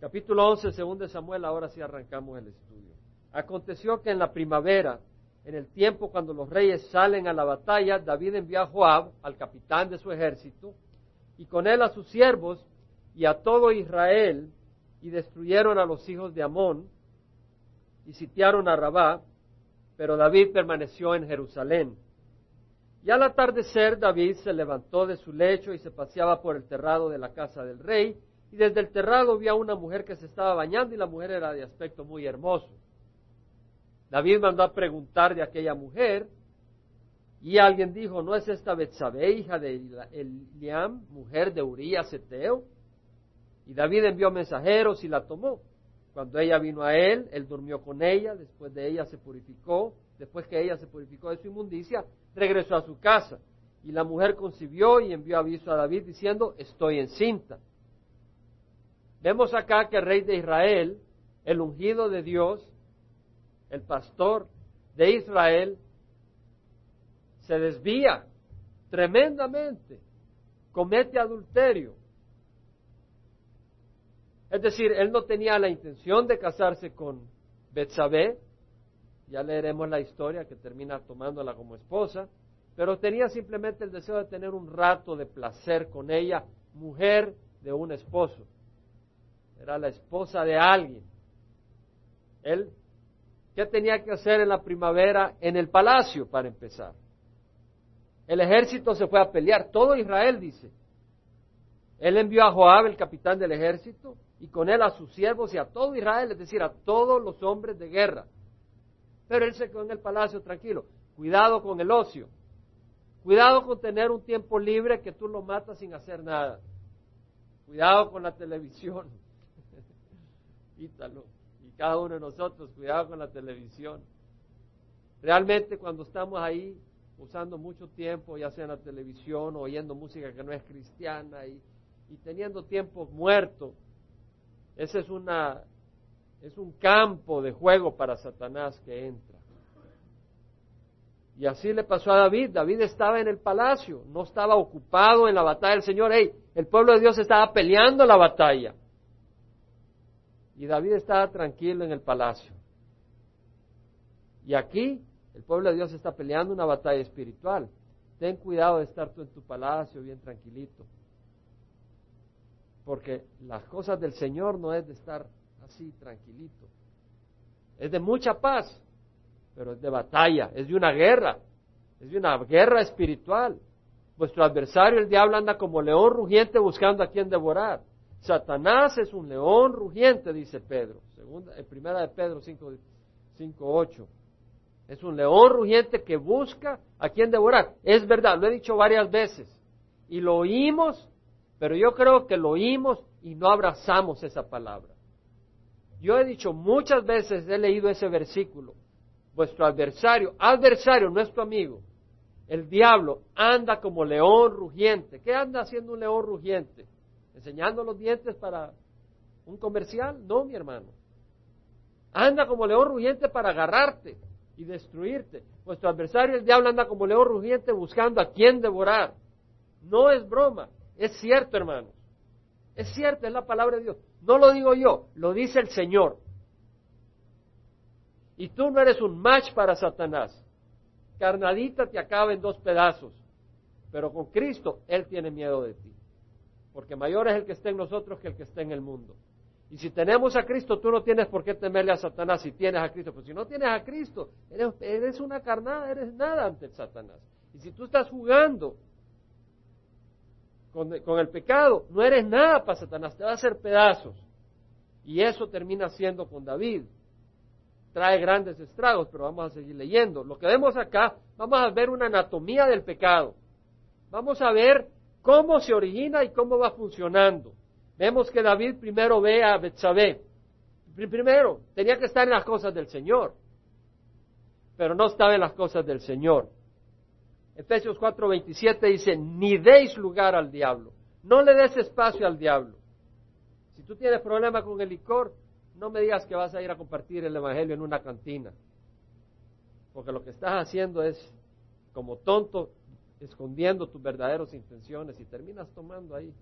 Capítulo 11, segundo de Samuel, ahora sí arrancamos el estudio. Aconteció que en la primavera, en el tiempo cuando los reyes salen a la batalla, David envió a Joab, al capitán de su ejército, y con él a sus siervos y a todo Israel, y destruyeron a los hijos de Amón, y sitiaron a Rabá, pero David permaneció en Jerusalén. Y al atardecer David se levantó de su lecho y se paseaba por el terrado de la casa del rey, y desde el terrado vio a una mujer que se estaba bañando y la mujer era de aspecto muy hermoso. David mandó a preguntar de aquella mujer y alguien dijo, ¿no es esta Betsabé, hija de Eliam, mujer de Urías Eteo? Y David envió mensajeros y la tomó. Cuando ella vino a él, él durmió con ella, después de ella se purificó, después que ella se purificó de su inmundicia, regresó a su casa. Y la mujer concibió y envió aviso a David diciendo, estoy encinta. Vemos acá que el rey de Israel, el ungido de Dios, el pastor de Israel, se desvía tremendamente, comete adulterio. Es decir, él no tenía la intención de casarse con Betsabé, ya leeremos la historia que termina tomándola como esposa, pero tenía simplemente el deseo de tener un rato de placer con ella, mujer de un esposo era la esposa de alguien. Él, ¿qué tenía que hacer en la primavera en el palacio para empezar? El ejército se fue a pelear, todo Israel dice. Él envió a Joab, el capitán del ejército, y con él a sus siervos y a todo Israel, es decir, a todos los hombres de guerra. Pero él se quedó en el palacio tranquilo. Cuidado con el ocio. Cuidado con tener un tiempo libre que tú lo matas sin hacer nada. Cuidado con la televisión. Y cada uno de nosotros, cuidado con la televisión. Realmente cuando estamos ahí usando mucho tiempo, ya sea en la televisión oyendo música que no es cristiana y, y teniendo tiempo muerto, ese es una es un campo de juego para Satanás que entra. Y así le pasó a David. David estaba en el palacio, no estaba ocupado en la batalla del Señor. Hey, el pueblo de Dios estaba peleando la batalla. Y David estaba tranquilo en el palacio. Y aquí el pueblo de Dios está peleando una batalla espiritual. Ten cuidado de estar tú en tu palacio bien tranquilito. Porque las cosas del Señor no es de estar así tranquilito. Es de mucha paz, pero es de batalla, es de una guerra, es de una guerra espiritual. Vuestro adversario, el diablo, anda como león rugiente buscando a quien devorar. Satanás es un león rugiente, dice Pedro, segunda, en primera de Pedro 5, 8. Es un león rugiente que busca a quien devorar. Es verdad, lo he dicho varias veces. Y lo oímos, pero yo creo que lo oímos y no abrazamos esa palabra. Yo he dicho muchas veces, he leído ese versículo. Vuestro adversario, adversario, nuestro amigo, el diablo, anda como león rugiente. ¿Qué anda haciendo un león rugiente? Enseñando los dientes para un comercial. No, mi hermano. Anda como león rugiente para agarrarte y destruirte. Vuestro adversario, el diablo, anda como león rugiente buscando a quien devorar. No es broma, es cierto, hermanos. Es cierto, es la palabra de Dios. No lo digo yo, lo dice el Señor. Y tú no eres un match para Satanás. Carnadita te acaba en dos pedazos. Pero con Cristo, Él tiene miedo de ti porque mayor es el que está en nosotros que el que está en el mundo. Y si tenemos a Cristo, tú no tienes por qué temerle a Satanás si tienes a Cristo. Pero si no tienes a Cristo, eres, una carnada, eres nada ante Satanás. Y si tú estás jugando con, con, el pecado, no eres nada para Satanás, te va a hacer pedazos. Y eso termina siendo con David. Trae grandes estragos, pero vamos a seguir leyendo. Lo que vemos acá, vamos a ver una anatomía del pecado. Vamos a ver cómo se origina y cómo va funcionando. Vemos que David primero ve a Betsabé. Primero, tenía que estar en las cosas del Señor, pero no estaba en las cosas del Señor. Efesios 4:27 dice, ni deis lugar al diablo, no le des espacio al diablo. Si tú tienes problema con el licor, no me digas que vas a ir a compartir el Evangelio en una cantina, porque lo que estás haciendo es, como tonto, escondiendo tus verdaderas intenciones y terminas tomando ahí.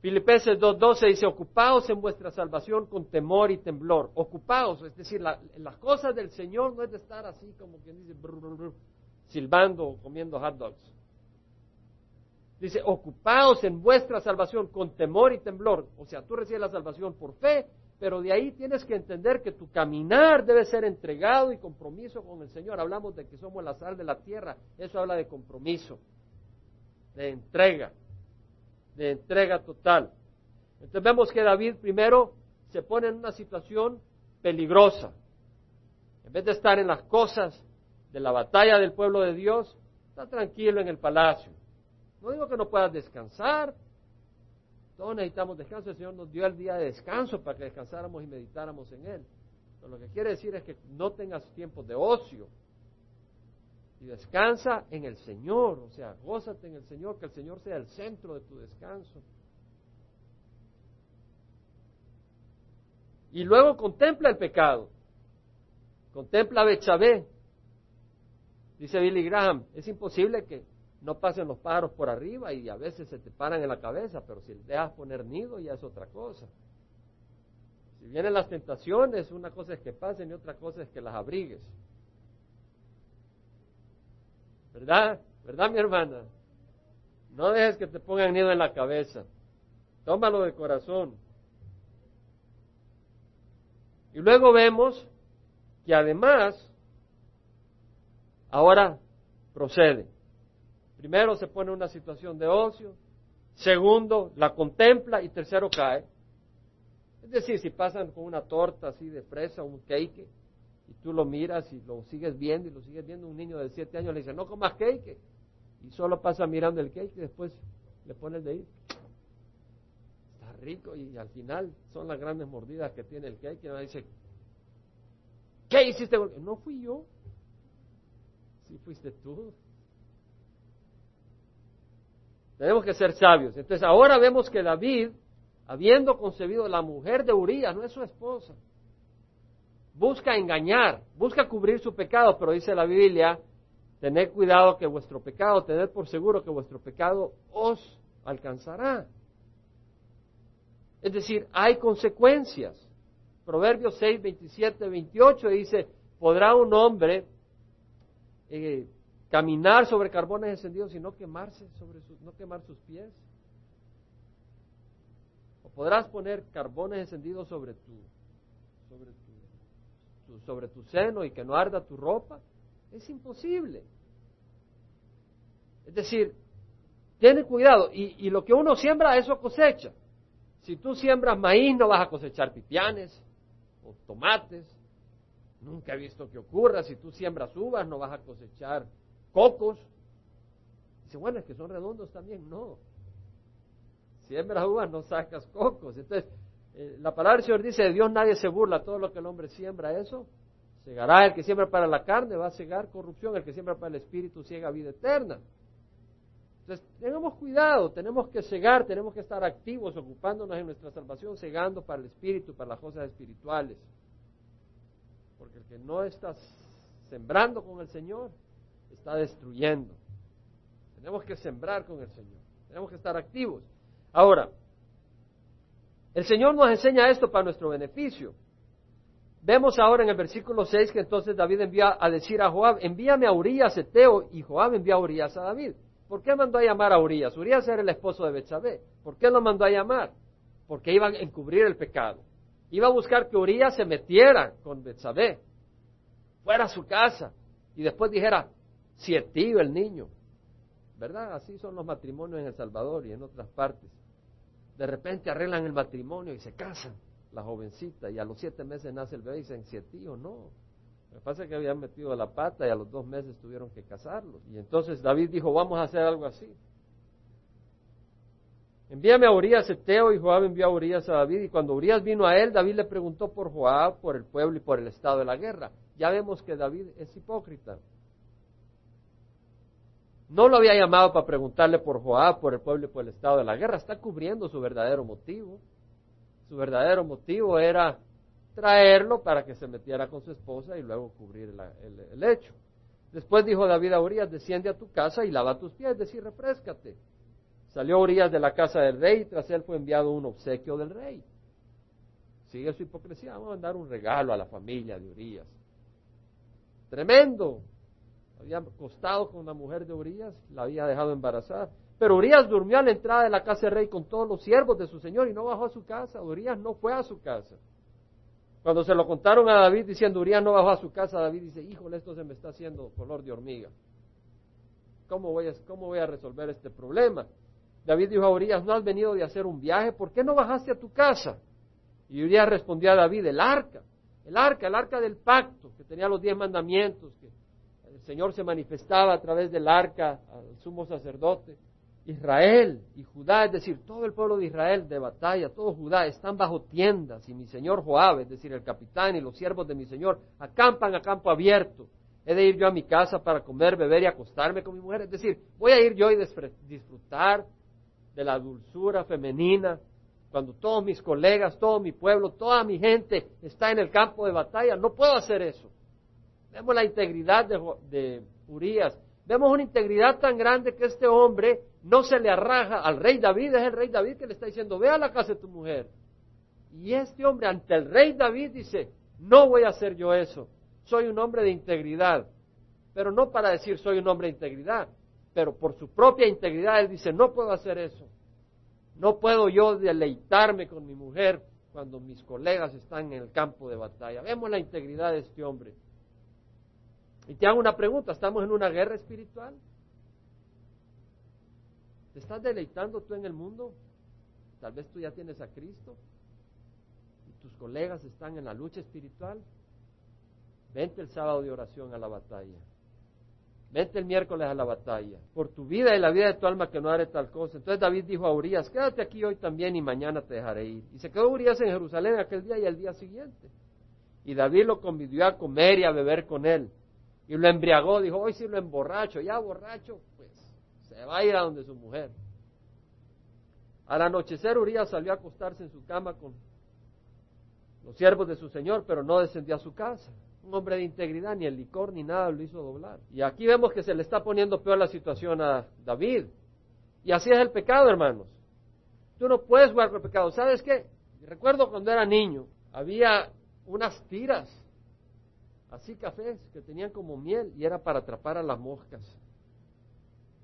Filipenses 2.12 dice, ocupaos en vuestra salvación con temor y temblor. Ocupaos, es decir, las cosas del Señor no es de estar así como quien dice, silbando o comiendo hot dogs. Dice, ocupaos en vuestra salvación con temor y temblor. O sea, tú recibes la salvación por fe, pero de ahí tienes que entender que tu caminar debe ser entregado y compromiso con el Señor. Hablamos de que somos la sal de la tierra. Eso habla de compromiso, de entrega, de entrega total. Entonces vemos que David primero se pone en una situación peligrosa. En vez de estar en las cosas de la batalla del pueblo de Dios, está tranquilo en el palacio. No digo que no puedas descansar. Todos necesitamos descanso. El Señor nos dio el día de descanso para que descansáramos y meditáramos en Él. Pero lo que quiere decir es que no tengas tiempo de ocio. Y descansa en el Señor. O sea, gózate en el Señor, que el Señor sea el centro de tu descanso. Y luego contempla el pecado. Contempla Bechabé. Dice Billy Graham, es imposible que no pasen los pájaros por arriba y a veces se te paran en la cabeza, pero si dejas poner nido ya es otra cosa. Si vienen las tentaciones, una cosa es que pasen y otra cosa es que las abrigues. ¿Verdad? ¿Verdad, mi hermana? No dejes que te pongan nido en la cabeza. Tómalo de corazón. Y luego vemos que además, ahora procede. Primero se pone en una situación de ocio, segundo la contempla y tercero cae. Es decir, si pasan con una torta así de fresa, un cake, y tú lo miras y lo sigues viendo y lo sigues viendo, un niño de siete años le dice, no comas cake, y solo pasa mirando el cake y después le pones de ir. Está rico y al final son las grandes mordidas que tiene el cake y uno dice, ¿qué hiciste? No fui yo, sí fuiste tú. Tenemos que ser sabios. Entonces ahora vemos que David, habiendo concebido la mujer de Urias, no es su esposa, busca engañar, busca cubrir su pecado, pero dice la Biblia, tened cuidado que vuestro pecado, tened por seguro que vuestro pecado os alcanzará. Es decir, hay consecuencias. Proverbios 6, 27, 28 dice, podrá un hombre eh, caminar sobre carbones encendidos y no quemarse sobre no quemar sus pies. O podrás poner carbones encendidos sobre tu, sobre tu, sobre tu seno y que no arda tu ropa. Es imposible. Es decir, tiene cuidado. Y, y lo que uno siembra, eso cosecha. Si tú siembras maíz, no vas a cosechar pipianes o tomates. Nunca he visto que ocurra. Si tú siembras uvas, no vas a cosechar cocos. Dice, bueno, es que son redondos también. No. Siembras uvas, no sacas cocos. Entonces, eh, la palabra del Señor dice, de Dios nadie se burla, todo lo que el hombre siembra, eso segará. El que siembra para la carne va a cegar corrupción, el que siembra para el espíritu ciega vida eterna. Entonces, tengamos cuidado, tenemos que cegar, tenemos que estar activos, ocupándonos en nuestra salvación, cegando para el espíritu, para las cosas espirituales. Porque el que no está sembrando con el Señor, está destruyendo. Tenemos que sembrar con el Señor. Tenemos que estar activos. Ahora, el Señor nos enseña esto para nuestro beneficio. Vemos ahora en el versículo 6 que entonces David envía a decir a Joab, envíame a Urias Eteo, y Joab envía a Urias a David. ¿Por qué mandó a llamar a Urias? Urias era el esposo de Betsabé. ¿Por qué lo mandó a llamar? Porque iba a encubrir el pecado. Iba a buscar que Urias se metiera con Betsabé, fuera a su casa, y después dijera, tío el niño. ¿Verdad? Así son los matrimonios en El Salvador y en otras partes. De repente arreglan el matrimonio y se casan, la jovencita, y a los siete meses nace el bebé y dicen, tío no. Lo que pasa es que habían metido la pata y a los dos meses tuvieron que casarlos. Y entonces David dijo, vamos a hacer algo así. Envíame a Urias Eteo y Joab envió a Urias a David. Y cuando Urias vino a él, David le preguntó por Joab, por el pueblo y por el estado de la guerra. Ya vemos que David es hipócrita. No lo había llamado para preguntarle por Joab, por el pueblo y por el estado de la guerra. Está cubriendo su verdadero motivo. Su verdadero motivo era traerlo para que se metiera con su esposa y luego cubrir el, hecho. Después dijo David a Urias, desciende a tu casa y lava tus pies, es decir, refrescate. Salió Urias de la casa del rey y tras él fue enviado un obsequio del rey. Sigue su hipocresía, vamos a mandar un regalo a la familia de Urias. Tremendo. Había costado con una mujer de Urias, la había dejado embarazada. Pero Urias durmió a la entrada de la casa del rey con todos los siervos de su señor y no bajó a su casa. Urias no fue a su casa. Cuando se lo contaron a David diciendo Urias no bajó a su casa, David dice, híjole, esto se me está haciendo color de hormiga. ¿Cómo voy a, cómo voy a resolver este problema? David dijo a Urias, ¿no has venido de hacer un viaje? ¿Por qué no bajaste a tu casa? Y Urias respondió a David, el arca, el arca, el arca del pacto, que tenía los diez mandamientos, Señor se manifestaba a través del arca al sumo sacerdote. Israel y Judá, es decir, todo el pueblo de Israel de batalla, todo Judá, están bajo tiendas y mi señor Joab, es decir, el capitán y los siervos de mi señor, acampan a campo abierto. He de ir yo a mi casa para comer, beber y acostarme con mi mujer. Es decir, voy a ir yo y disfrutar de la dulzura femenina cuando todos mis colegas, todo mi pueblo, toda mi gente está en el campo de batalla. No puedo hacer eso. Vemos la integridad de, de Urias. Vemos una integridad tan grande que este hombre no se le arraja al rey David, es el rey David que le está diciendo, ve a la casa de tu mujer. Y este hombre ante el rey David dice, no voy a hacer yo eso, soy un hombre de integridad. Pero no para decir soy un hombre de integridad, pero por su propia integridad él dice, no puedo hacer eso. No puedo yo deleitarme con mi mujer cuando mis colegas están en el campo de batalla. Vemos la integridad de este hombre. Y te hago una pregunta, ¿estamos en una guerra espiritual? ¿Te estás deleitando tú en el mundo? Tal vez tú ya tienes a Cristo y tus colegas están en la lucha espiritual. Vente el sábado de oración a la batalla. Vente el miércoles a la batalla. Por tu vida y la vida de tu alma que no haré tal cosa. Entonces David dijo a Urias, quédate aquí hoy también y mañana te dejaré ir. Y se quedó Urias en Jerusalén aquel día y el día siguiente. Y David lo convidió a comer y a beber con él. Y lo embriagó, dijo, hoy sí lo emborracho, ya borracho, se va a ir a donde su mujer. Al anochecer Urias salió a acostarse en su cama con los siervos de su señor, pero no descendió a su casa. Un hombre de integridad, ni el licor ni nada lo hizo doblar. Y aquí vemos que se le está poniendo peor la situación a David. Y así es el pecado, hermanos. Tú no puedes jugar con el pecado. ¿Sabes qué? Recuerdo cuando era niño, había unas tiras, así cafés, que tenían como miel y era para atrapar a las moscas.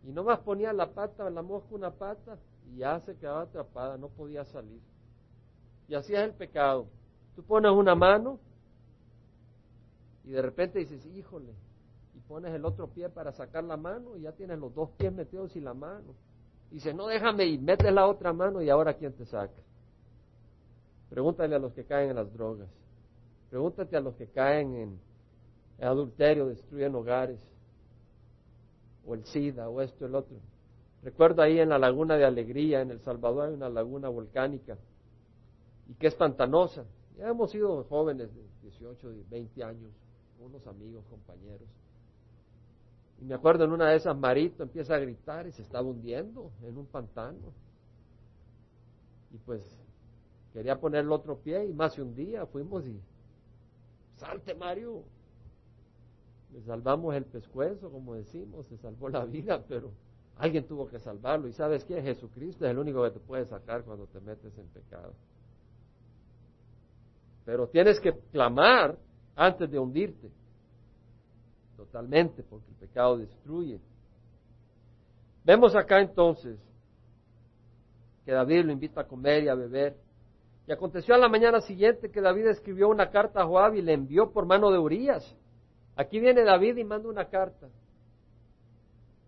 Y no más ponía la pata, la mosca una pata y ya se quedaba atrapada, no podía salir. Y así es el pecado. Tú pones una mano y de repente dices, híjole, y pones el otro pie para sacar la mano y ya tienes los dos pies metidos y la mano. Y dices, no déjame y metes la otra mano y ahora quién te saca. Pregúntale a los que caen en las drogas. Pregúntate a los que caen en adulterio, destruyen hogares o el SIDA, o esto, el otro. Recuerdo ahí en la laguna de Alegría, en El Salvador, hay una laguna volcánica, y que es pantanosa. Ya hemos sido jóvenes de 18, 20 años, unos amigos, compañeros. Y me acuerdo en una de esas, Marito empieza a gritar y se estaba hundiendo en un pantano. Y pues quería poner el otro pie y más de un día fuimos y, salte Mario, le salvamos el pescuezo, como decimos, se salvó la vida, pero alguien tuvo que salvarlo. ¿Y sabes qué? Jesucristo es el único que te puede sacar cuando te metes en pecado. Pero tienes que clamar antes de hundirte. Totalmente, porque el pecado destruye. Vemos acá entonces que David lo invita a comer y a beber. Y aconteció a la mañana siguiente que David escribió una carta a Joab y le envió por mano de Urias Aquí viene David y manda una carta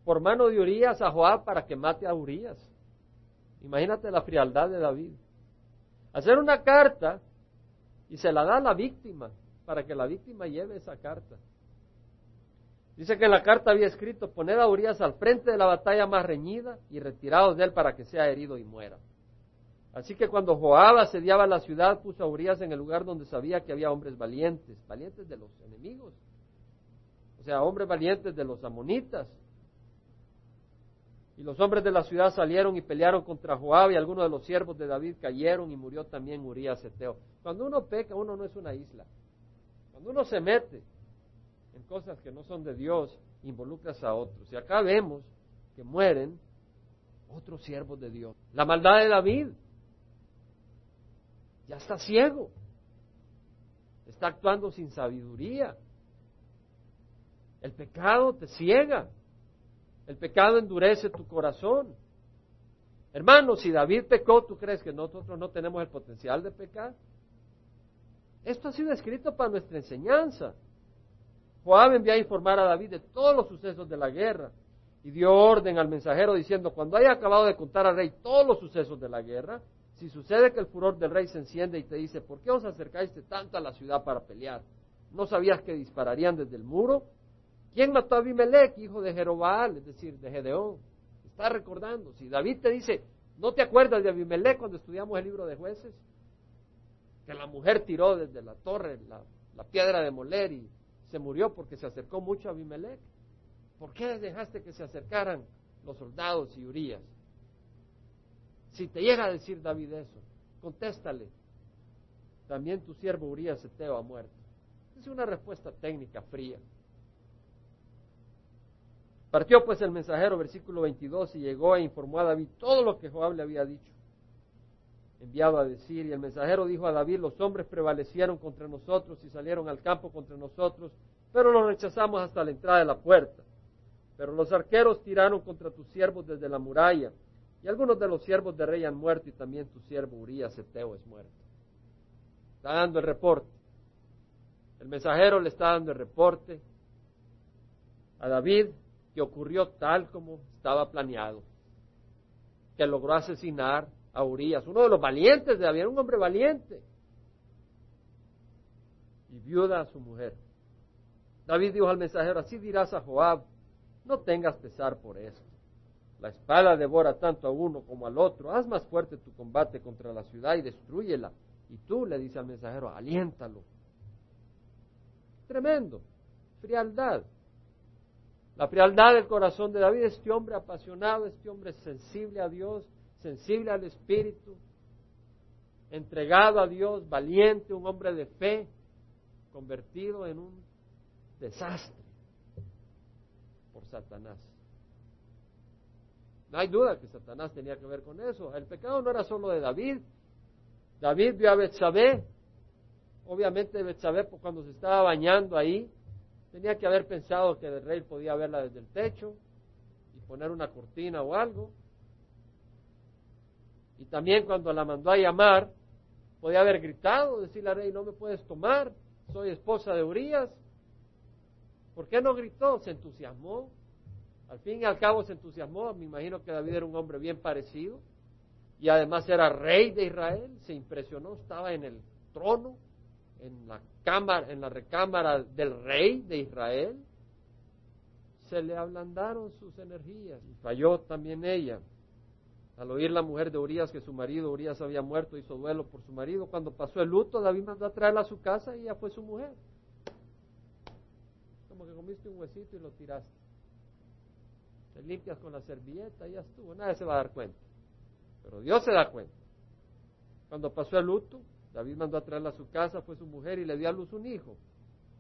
por mano de Urias a Joab para que mate a Urias. Imagínate la frialdad de David. Hacer una carta y se la da a la víctima para que la víctima lleve esa carta. Dice que en la carta había escrito, poned a Urias al frente de la batalla más reñida y retirados de él para que sea herido y muera. Así que cuando Joab asediaba la ciudad, puso a Urias en el lugar donde sabía que había hombres valientes, valientes de los enemigos, o sea, hombres valientes de los amonitas. Y los hombres de la ciudad salieron y pelearon contra Joab y algunos de los siervos de David cayeron y murió también Urias Eteo. Cuando uno peca, uno no es una isla. Cuando uno se mete en cosas que no son de Dios, involucras a otros. Y acá vemos que mueren Otros siervos de Dios. La maldad de David. Ya está ciego. Está actuando sin sabiduría. El pecado te ciega. El pecado endurece tu corazón. Hermano, si David pecó, ¿tú crees que nosotros no tenemos el potencial de pecar? Esto ha sido escrito para nuestra enseñanza. Joab envió a informar a David de todos los sucesos de la guerra y dio orden al mensajero diciendo, cuando haya acabado de contar al rey todos los sucesos de la guerra, si sucede que el furor del rey se enciende y te dice, ¿por qué os acercáis tanto a la ciudad para pelear? ¿No sabías que dispararían desde el muro? ¿Quién mató a Abimelech, hijo de Jerobal, es decir, de Gedeón? Está recordando. Si David te dice, ¿no te acuerdas de Abimelech cuando estudiamos el libro de jueces? Que la mujer tiró desde la torre la, piedra de moler y se murió porque se acercó mucho a Abimelech. ¿Por qué dejaste que se acercaran los soldados y Urias? Si te llega a decir David eso, contéstale. También tu siervo Urias Eteo ha muerto. Es una respuesta técnica fría. Partió pues el mensajero, versículo 22, y llegó e informó a David todo lo que Joab le había dicho, enviado a decir. Y el mensajero dijo a David, los hombres prevalecieron contra nosotros y salieron al campo contra nosotros, pero los rechazamos hasta la entrada de la puerta. Pero los arqueros tiraron contra tus siervos desde la muralla, y algunos de los siervos de rey han muerto, y también tu siervo Urias Eteo es muerto. Está dando el reporte. El mensajero le está dando el reporte a David que ocurrió tal como estaba planeado, que logró asesinar a Urias, uno de los valientes de David, un hombre valiente, y viuda a su mujer. David dijo al mensajero, así dirás a Joab, no tengas pesar por esto. La espada devora tanto a uno como al otro. Haz más fuerte tu combate contra la ciudad y destruyela. Y tú le dice al mensajero, aliéntalo. Tremendo. Frialdad. La frialdad del corazón de David, este hombre apasionado, este hombre sensible a Dios, sensible al Espíritu, entregado a Dios, valiente, un hombre de fe, convertido en un desastre por Satanás. No hay duda que Satanás tenía que ver con eso. El pecado no era solo de David. David vio a Betsabé. Obviamente Betsabé cuando se estaba bañando ahí Tenía que haber pensado que el rey podía verla desde el techo y poner una cortina o algo. Y también cuando la mandó a llamar, podía haber gritado, decirle al rey, no me puedes tomar, soy esposa de Urias. ¿Por qué no gritó? Se entusiasmó. Al fin y al cabo se entusiasmó. Me imagino que David era un hombre bien parecido. Y además era rey de Israel. Se impresionó, estaba en el trono en la en la recámara del rey de Israel, se le ablandaron sus energías y falló también ella. Al oír la mujer de Urias que su marido Urias había muerto, hizo duelo por su marido. Cuando pasó el luto, David mandó a traerla a su casa y ella fue su mujer. Como que comiste un huesito y lo tiraste. Te limpias con la servilleta y ya estuvo. Nadie se va a dar cuenta. Pero Dios se da cuenta. Cuando pasó el luto, David mandó a traerla a su casa, fue su mujer y le dio a luz un hijo.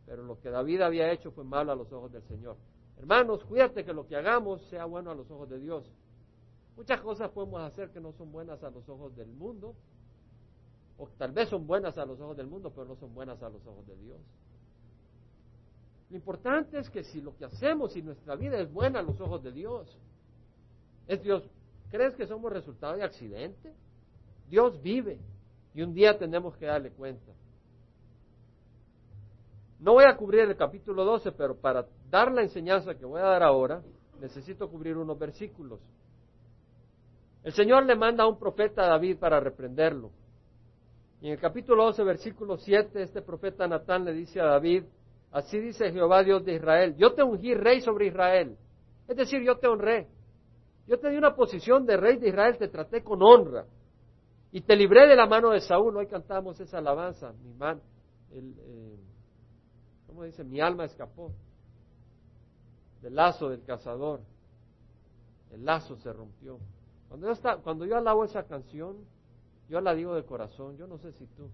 Pero lo que David había hecho fue malo a los ojos del Señor. Hermanos, cuídate que lo que hagamos sea bueno a los ojos de Dios. Muchas cosas podemos hacer que no son buenas a los ojos del mundo, o tal vez son buenas a los ojos del mundo, pero no son buenas a los ojos de Dios. Lo importante es que si lo que hacemos y nuestra vida es buena a los ojos de Dios, es Dios. ¿Crees que somos resultado de accidente? Dios vive. Y un día tenemos que darle cuenta. No voy a cubrir el capítulo 12, pero para dar la enseñanza que voy a dar ahora, necesito cubrir unos versículos. El Señor le manda a un profeta a David para reprenderlo. Y en el capítulo 12, versículo 7, este profeta Natán le dice a David, así dice Jehová Dios de Israel, yo te ungí rey sobre Israel. Es decir, yo te honré. Yo te di una posición de rey de Israel, te traté con honra. Y te libré de la mano de Saúl. Hoy cantamos esa alabanza. Mi man, el, eh, ¿cómo dice? Mi alma escapó del lazo del cazador. El lazo se rompió. Cuando yo, está, cuando yo alabo esa canción, yo la digo de corazón. Yo no sé si tú.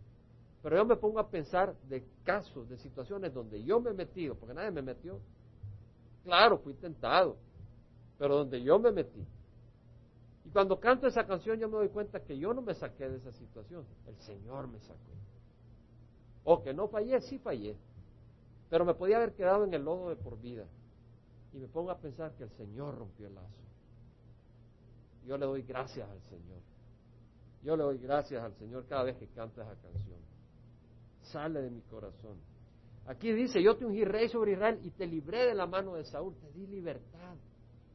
Pero yo me pongo a pensar de casos, de situaciones donde yo me he metido, porque nadie me metió. Claro, fui tentado, pero donde yo me metí Cuando canto esa canción yo me doy cuenta que yo no me saqué de esa situación, el Señor me sacó. O que no fallé, sí fallé, pero me podía haber quedado en el lodo de por vida. Y me pongo a pensar que el Señor rompió el lazo. Yo le doy gracias al Señor. Yo le doy gracias al Señor cada vez que canto esa canción. Sale de mi corazón. Aquí dice, yo te ungí rey sobre Israel y te libré de la mano de Saúl, te di libertad.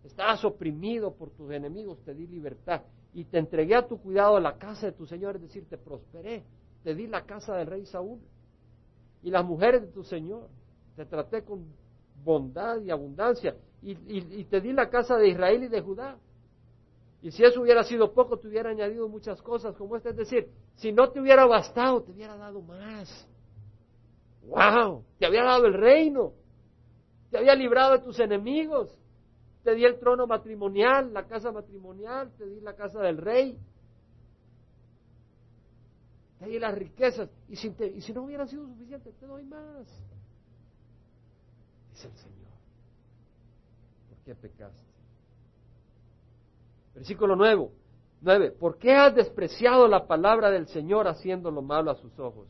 Estabas oprimido por tus enemigos, te di libertad. Y te entregué a tu cuidado la casa de tu Señor, es decir, te prosperé. Te di la casa del rey Saúl y las mujeres de tu Señor. Te traté con bondad y abundancia. Y, te di la casa de Israel y de Judá. Y si eso hubiera sido poco, te hubiera añadido muchas cosas como esta. Es decir, si no te hubiera bastado, te hubiera dado más. ¡Wow! Te había dado el reino. Te había librado de tus enemigos. Te di el trono matrimonial, la casa matrimonial, te di la casa del rey. Te di las riquezas. Y si, y si no hubieran sido suficientes, te doy más. Dice el Señor. ¿Por qué pecaste? Versículo 9. 9. ¿Por qué has despreciado la palabra del Señor haciendo lo malo a sus ojos?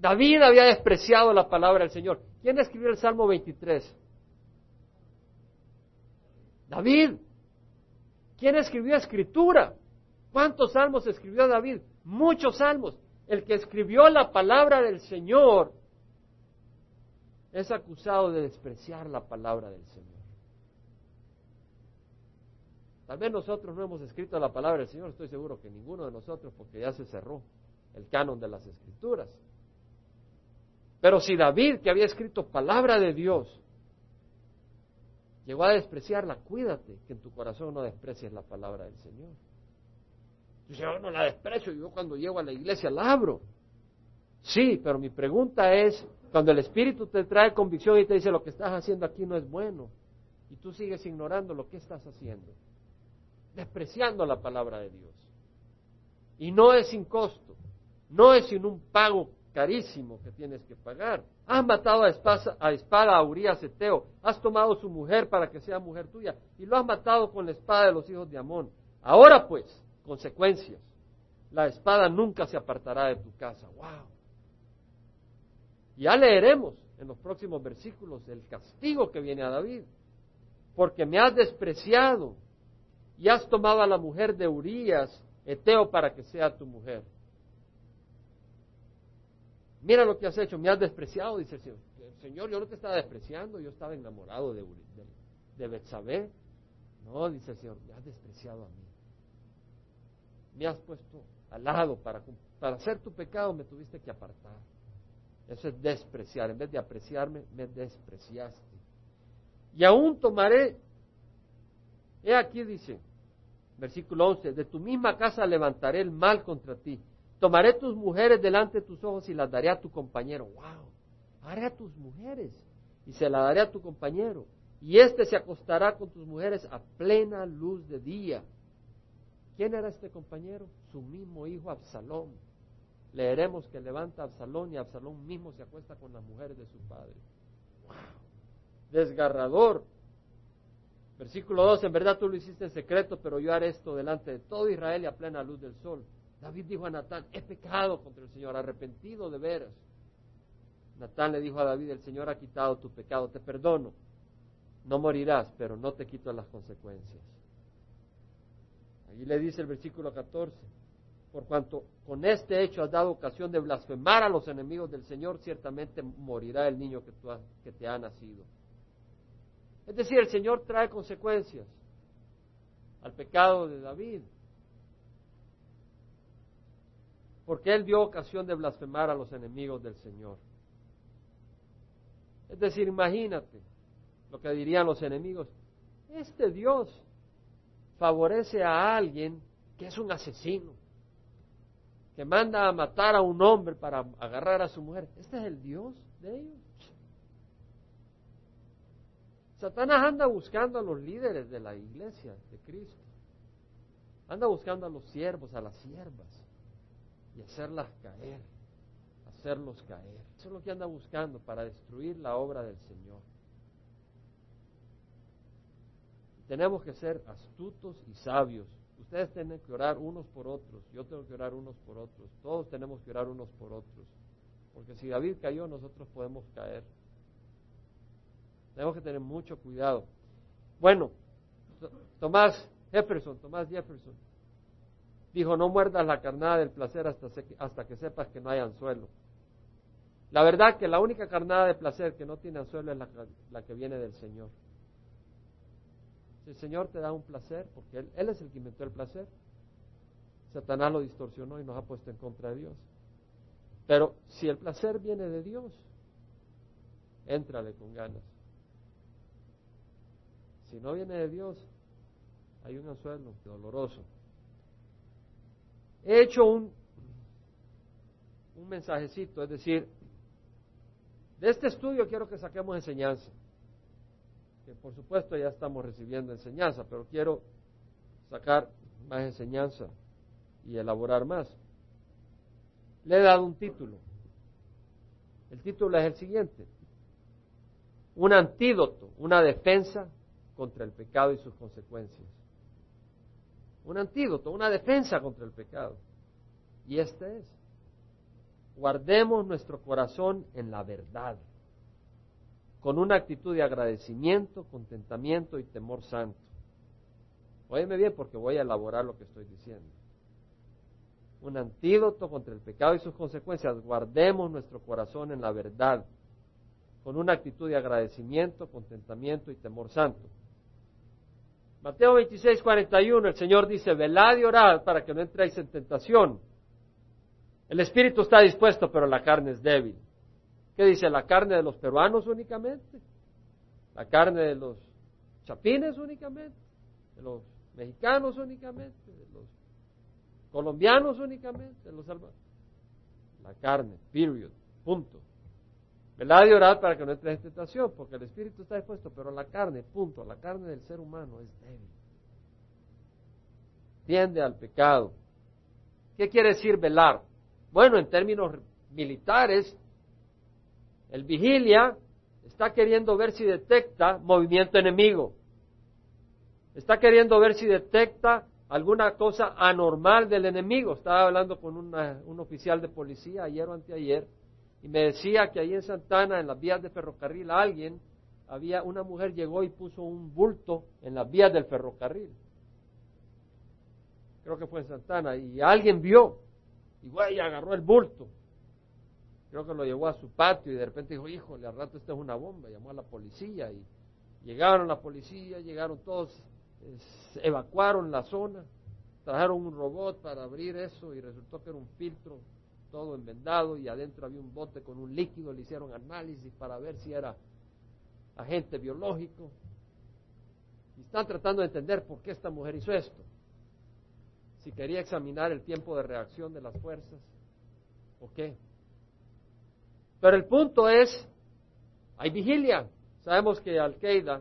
David había despreciado la palabra del Señor. ¿Quién escribió el Salmo 23? David. ¿Quién escribió escritura? ¿Cuántos salmos escribió David? Muchos salmos. El que escribió la palabra del Señor es acusado de despreciar la palabra del Señor. Tal vez nosotros no hemos escrito la palabra del Señor, estoy seguro que ninguno de nosotros, porque ya se cerró el canon de las escrituras. Pero si David, que había escrito palabra de Dios, llegó a despreciarla, cuídate que en tu corazón no desprecies la palabra del Señor. Dice, yo no la desprecio, yo cuando llego a la iglesia la abro. Sí, pero mi pregunta es, cuando el Espíritu te trae convicción y te dice lo que estás haciendo aquí no es bueno, y tú sigues ignorando lo que estás haciendo, despreciando la palabra de Dios. Y no es sin costo, no es sin un pago carísimo que tienes que pagar. Has matado a espada, a, espada a Urias Eteo, has tomado su mujer para que sea mujer tuya, y lo has matado con la espada de los hijos de Amón. Ahora pues, consecuencias. La espada nunca se apartará de tu casa. ¡Wow! Ya leeremos en los próximos versículos el castigo que viene a David. Porque me has despreciado y has tomado a la mujer de Urias, Eteo, para que sea tu mujer. Mira lo que has hecho, me has despreciado, dice el Señor. Señor, yo no te estaba despreciando, yo estaba enamorado de, de, de No, dice el Señor, me has despreciado a mí. Me has puesto al lado para, para hacer tu pecado, me tuviste que apartar. Eso es despreciar. En vez de apreciarme, me despreciaste. Y aún tomaré, he aquí dice, versículo 11, de tu misma casa levantaré el mal contra ti. Tomaré tus mujeres delante de tus ojos y las daré a tu compañero. ¡Wow! Haré a tus mujeres y se las daré a tu compañero. Y éste se acostará con tus mujeres a plena luz de día. ¿Quién era este compañero? Su mismo hijo Absalón leeremos que levanta Absalón y Absalón mismo se acuesta con las mujeres de su padre. ¡Wow! Desgarrador. Versículo 2, en verdad tú lo hiciste en secreto, pero yo haré esto delante de todo Israel y a plena luz del sol. David dijo a Natán, he pecado contra el Señor, arrepentido de veras. Natán le dijo a David, el Señor ha quitado tu pecado, te perdono. No morirás, pero no te quito las consecuencias. Ahí le dice el versículo 14, por cuanto con este hecho has dado ocasión de blasfemar a los enemigos del Señor, ciertamente morirá el niño que te ha nacido. Es decir, el Señor trae consecuencias al pecado de David, porque él dio ocasión de blasfemar a los enemigos del Señor. Es decir, imagínate lo que dirían los enemigos, este Dios favorece a alguien que es un asesino que manda a matar a un hombre para agarrar a su mujer. ¿Este es el Dios de ellos? Satanás anda buscando a los líderes de la iglesia de Cristo. Anda buscando a los siervos, a las siervas, y hacerlas caer, hacerlos caer. Eso es lo que anda buscando para destruir la obra del Señor. tenemos que ser astutos y sabios. Ustedes tienen que orar unos por otros, yo tengo que orar unos por otros, todos tenemos que orar unos por otros. Porque si David cayó, nosotros podemos caer. Tenemos que tener mucho cuidado. Bueno, Tomás Jefferson, Tomás Jefferson, dijo, no muerdas la carnada del placer hasta, hasta que sepas que no hay anzuelo. La verdad que la única carnada de placer que no tiene anzuelo es la, que viene del Señor. Si el Señor te da un placer, porque él, él es el que inventó el placer, Satanás lo distorsionó y nos ha puesto en contra de Dios. Pero si el placer viene de Dios, éntrale con ganas. Si no viene de Dios, hay un anzuelo doloroso. He hecho un, un mensajecito, es decir, de este estudio quiero que saquemos enseñanza. Que por supuesto ya estamos recibiendo enseñanza, pero quiero sacar más enseñanza y elaborar más. Le he dado un título. El título es el siguiente. Un antídoto, una defensa contra el pecado y sus consecuencias. Un antídoto, una defensa contra el pecado. Y este es. Guardemos nuestro corazón en la verdad, con una actitud de agradecimiento, contentamiento y temor santo. Óyeme bien porque voy a elaborar lo que estoy diciendo. Un antídoto contra el pecado y sus consecuencias. Guardemos nuestro corazón en la verdad, con una actitud de agradecimiento, contentamiento y temor santo. Mateo 26, 41, el Señor dice, velad y orad para que no entréis en tentación. El espíritu está dispuesto, pero la carne es débil. ¿Qué dice? ¿La carne de los peruanos únicamente? ¿La carne de los chapines únicamente? ¿De los mexicanos únicamente? ¿De los colombianos únicamente? ¿De los La carne, period, punto. ¿Verdad? Y orar para que no entre en tentación, porque el espíritu está dispuesto, pero la carne, punto, la carne del ser humano es débil. Tiende al pecado. ¿Qué quiere decir velar? Bueno, en términos militares, el vigilia está queriendo ver si detecta movimiento enemigo. Está queriendo ver si detecta alguna cosa anormal del enemigo. Estaba hablando con un oficial de policía ayer o anteayer y me decía que ahí en Santana, en las vías de ferrocarril, alguien, había una mujer llegó y puso un bulto en las vías del ferrocarril. Creo que fue en Santana y alguien vio y güey, agarró el bulto. Creo que lo llevó a su patio y de repente dijo, híjole, al rato esto es una bomba. Llamó a la policía y llegaron la policía, llegaron todos, evacuaron la zona, trajeron un robot para abrir eso y resultó que era un filtro todo envendado y adentro había un bote con un líquido, le hicieron análisis para ver si era agente biológico. Y están tratando de entender por qué esta mujer hizo esto si quería examinar el tiempo de reacción de las fuerzas o qué. Pero el punto es, hay vigilia. Sabemos que Al-Qaeda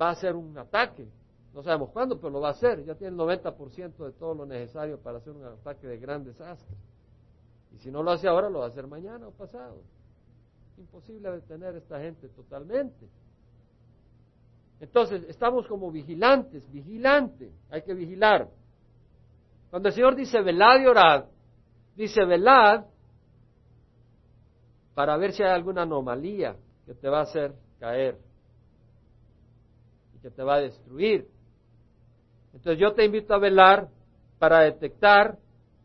va a hacer un ataque. No sabemos cuándo, pero lo va a hacer. Ya tiene el 90% de todo lo necesario para hacer un ataque de gran desastre. Y si no lo hace ahora, lo va a hacer mañana o pasado. Imposible detener a esta gente totalmente. Entonces, estamos como vigilantes, vigilante, hay que vigilar. Cuando el Señor dice velad y orad, dice velad para ver si hay alguna anomalía que te va a hacer caer y que te va a destruir. Entonces yo te invito a velar para detectar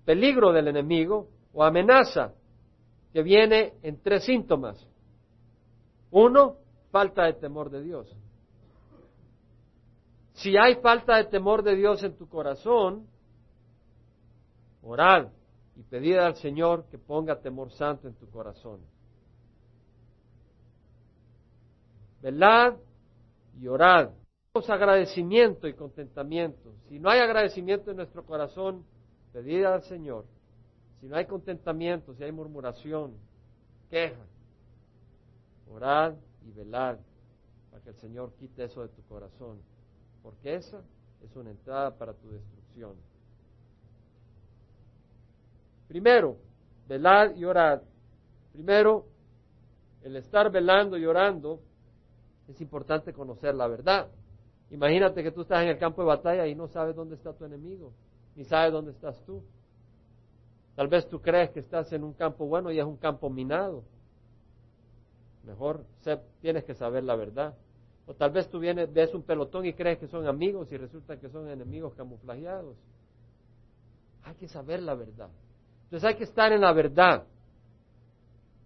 peligro del enemigo o amenaza que viene en tres síntomas. Uno, falta de temor de Dios. Si hay falta de temor de Dios en tu corazón, Orad y pedid al Señor que ponga temor santo en tu corazón. Velad y orad. agradecimiento y contentamiento. Si no hay agradecimiento en nuestro corazón, pedid al Señor. Si no hay contentamiento, si hay murmuración, queja, orad y velad para que el Señor quite eso de tu corazón. Porque esa es una entrada para tu destrucción. Primero, velar y orar. Primero, el estar velando y orando es importante conocer la verdad. Imagínate que tú estás en el campo de batalla y no sabes dónde está tu enemigo, ni sabes dónde estás tú. Tal vez tú crees que estás en un campo bueno y es un campo minado. Mejor tienes que saber la verdad. O tal vez tú ves un pelotón y crees que son amigos y resulta que son enemigos camuflajeados. Hay que saber la verdad. Entonces hay que estar en la verdad.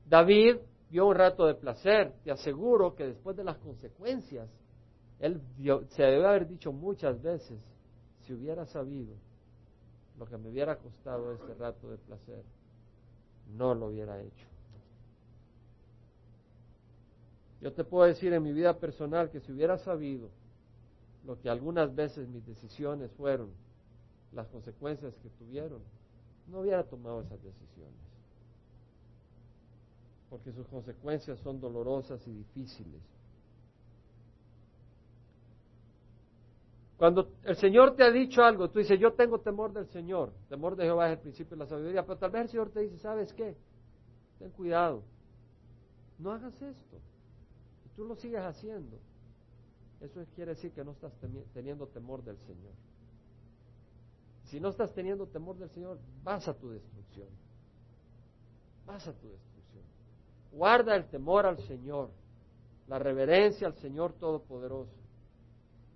David vio un rato de placer. Te aseguro que después de las consecuencias, él se debe haber dicho muchas veces, si hubiera sabido lo que me hubiera costado ese rato de placer, no lo hubiera hecho. Yo te puedo decir en mi vida personal que si hubiera sabido lo que algunas veces mis decisiones fueron, las consecuencias que tuvieron, no hubiera tomado esas decisiones. Porque sus consecuencias son dolorosas y difíciles. Cuando el Señor te ha dicho algo, tú dices, yo tengo temor del Señor. Temor de Jehová es el principio de la sabiduría. Pero tal vez el Señor te dice, ¿sabes qué? Ten cuidado. No hagas esto. Y tú lo sigues haciendo. Eso quiere decir que no estás teniendo temor del Señor. Si no estás teniendo temor del Señor, vas a tu destrucción. Vas a tu destrucción. Guarda el temor al Señor, la reverencia al Señor Todopoderoso.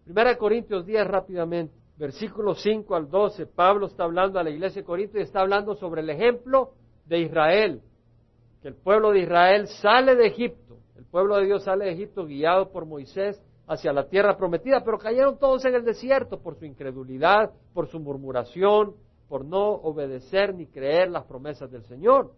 Primera Corintios 10 rápidamente, versículos 5 al 12, Pablo está hablando a la iglesia de Corinto y está hablando sobre el ejemplo de Israel, que el pueblo de Israel sale de Egipto, el pueblo de Dios sale de Egipto guiado por Moisés hacia la tierra prometida, pero cayeron todos en el desierto por su incredulidad, por su murmuración, por no obedecer ni creer las promesas del Señor.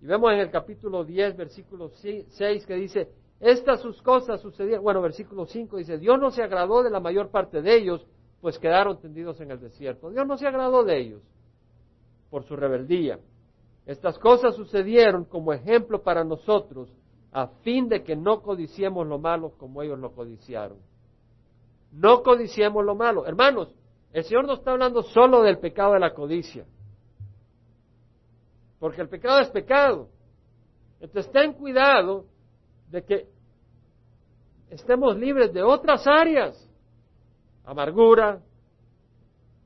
Y vemos en el capítulo 10, versículo 6, que dice, estas sus cosas sucedieron, bueno, versículo 5 dice, Dios no se agradó de la mayor parte de ellos, pues quedaron tendidos en el desierto. Dios no se agradó de ellos por su rebeldía. Estas cosas sucedieron como ejemplo para nosotros a fin de que no codiciemos lo malo como ellos lo codiciaron. No codiciemos lo malo. Hermanos, el Señor no está hablando solo del pecado de la codicia, porque el pecado es pecado. Entonces ten cuidado de que estemos libres de otras áreas, amargura,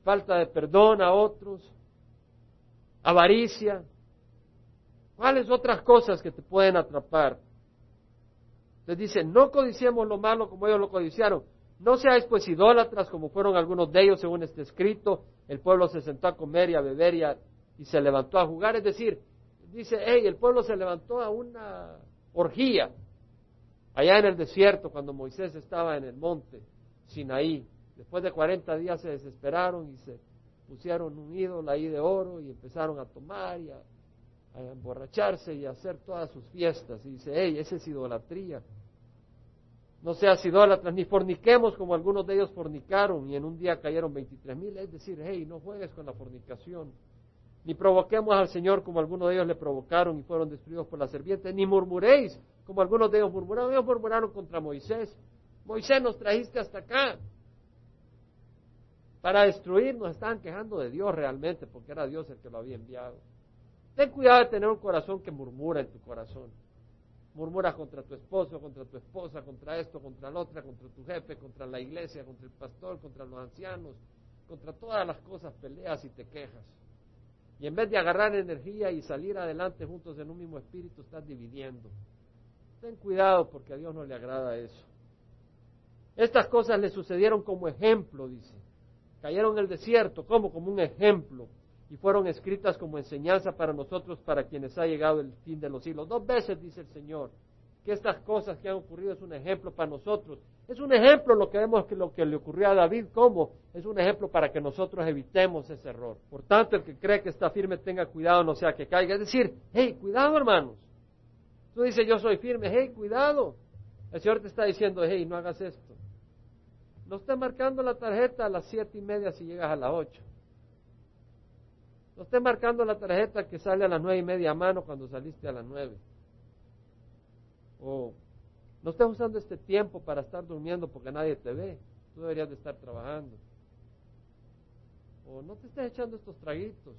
falta de perdón a otros, avaricia, ¿cuáles otras cosas que te pueden atrapar? Les dice, no codiciemos lo malo como ellos lo codiciaron. No seáis pues idólatras como fueron algunos de ellos según este escrito. El pueblo se sentó a comer y a beber y, y se levantó a jugar. Es decir, dice, hey, el pueblo se levantó a una orgía. Allá en el desierto, cuando Moisés estaba en el monte Sinaí, después de 40 días se desesperaron y se pusieron un ídolo ahí de oro y empezaron a tomar y a emborracharse y a hacer todas sus fiestas. Y dice, hey, esa es idolatría. No seas idólatras, ni forniquemos como algunos de ellos fornicaron y en un día cayeron 23 mil. Es decir, hey, no juegues con la fornicación. Ni provoquemos al Señor como algunos de ellos le provocaron y fueron destruidos por la serpiente. Ni murmuréis como algunos de ellos murmuraron. Ellos murmuraron contra Moisés. Moisés nos trajiste hasta acá para destruirnos. Estaban quejando de Dios realmente porque era Dios el que lo había enviado. Ten cuidado de tener un corazón que murmura en tu corazón. Murmuras contra tu esposo, contra tu esposa, contra esto, contra la otra, contra tu jefe, contra la iglesia, contra el pastor, contra los ancianos, contra todas las cosas, peleas y te quejas. Y en vez de agarrar energía y salir adelante juntos en un mismo espíritu, estás dividiendo. Ten cuidado porque a Dios no le agrada eso. Estas cosas le sucedieron como ejemplo, dice. Cayeron en el desierto, como como un ejemplo y fueron escritas como enseñanza para nosotros, para quienes ha llegado el fin de los siglos. Dos veces dice el Señor que estas cosas que han ocurrido es un ejemplo para nosotros. Es un ejemplo lo que vemos que lo que le ocurrió a David, ¿cómo? Es un ejemplo para que nosotros evitemos ese error. Por tanto, el que cree que está firme tenga cuidado, no sea que caiga. Es decir, hey, cuidado hermanos. Tú dices, yo soy firme, hey, cuidado. El Señor te está diciendo, hey, no hagas esto. No estés marcando la tarjeta a las siete y media si llegas a las ocho. No esté marcando la tarjeta que sale a las nueve y media a mano cuando saliste a las nueve. O no estés usando este tiempo para estar durmiendo porque nadie te ve. Tú deberías de estar trabajando. O no te estés echando estos traguitos.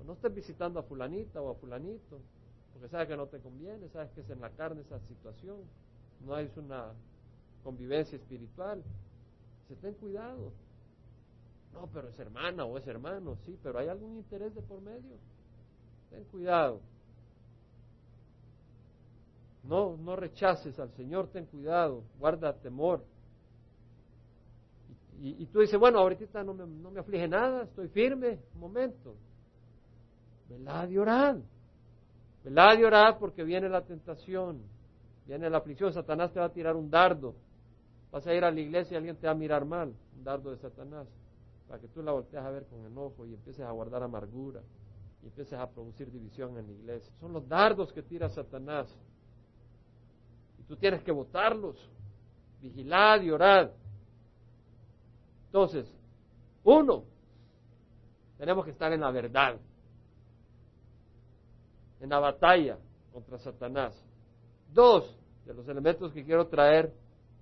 O no estés visitando a fulanita o a fulanito. Porque sabes que no te conviene, sabes que es en la carne esa situación. No es una convivencia espiritual. Se ten cuidado. No, pero es hermana o es hermano, sí, pero hay algún interés de por medio. Ten cuidado. No, no rechaces al Señor, ten cuidado, guarda temor. Y, tú dices, bueno, ahorita no me, no me aflige nada, estoy firme, un momento. Velad y orad. Velad y orad porque viene la tentación, viene la aflicción, Satanás te va a tirar un dardo. Vas a ir a la iglesia y alguien te va a mirar mal, un dardo de Satanás, para que tú la voltees a ver con enojo y empieces a guardar amargura y empieces a producir división en la iglesia. Son los dardos que tira Satanás. Tú tienes que votarlos. Vigilad y orad. Entonces, uno, tenemos que estar en la verdad, en la batalla contra Satanás. Dos, de los elementos que quiero traer,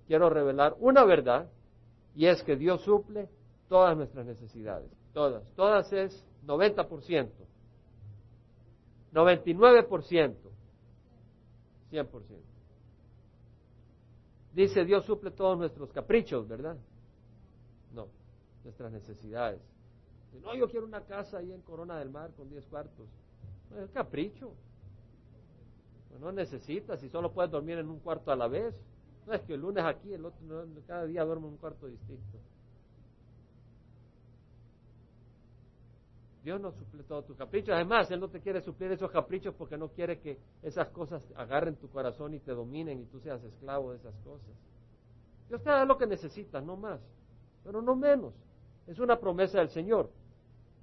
quiero revelar una verdad, y es que Dios suple todas nuestras necesidades, todas, todas es 90%, 99%, 100%. Dice Dios suple todos nuestros caprichos, ¿verdad? No, nuestras necesidades. No, yo quiero una casa ahí en Corona del Mar con 10 cuartos. No, es capricho. no necesitas y solo puedes dormir en un cuarto a la vez. No es que el lunes aquí, el otro, cada día duermo en un cuarto distinto. Dios no suple todos tus caprichos. Además, Él no te quiere suplir esos caprichos porque no quiere que esas cosas agarren tu corazón y te dominen y tú seas esclavo de esas cosas. Dios te da lo que necesitas, no más pero no menos. Es una promesa del Señor.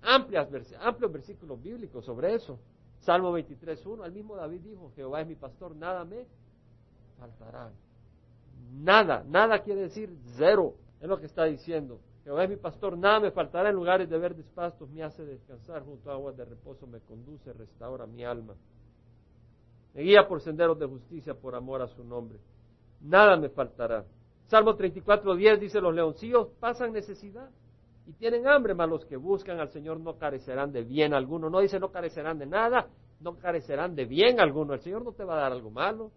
Amplias, amplios versículos bíblicos sobre eso. Salmo 23.1, el mismo David dijo, Jehová es mi pastor, nada me faltará. Nada, nada quiere decir cero, es lo que está diciendo. Jehová es mi pastor, nada me faltará en lugares de verdes pastos, me hace descansar, junto a aguas de reposo me conduce, restaura mi alma. Me guía por senderos de justicia por amor a su nombre. Nada me faltará. Salmo 34, 10 dice, los leoncillos pasan necesidad y tienen hambre, mas los que buscan al Señor no carecerán de bien alguno. No dice no carecerán de nada, no carecerán de bien alguno. El Señor no te va a dar algo malo.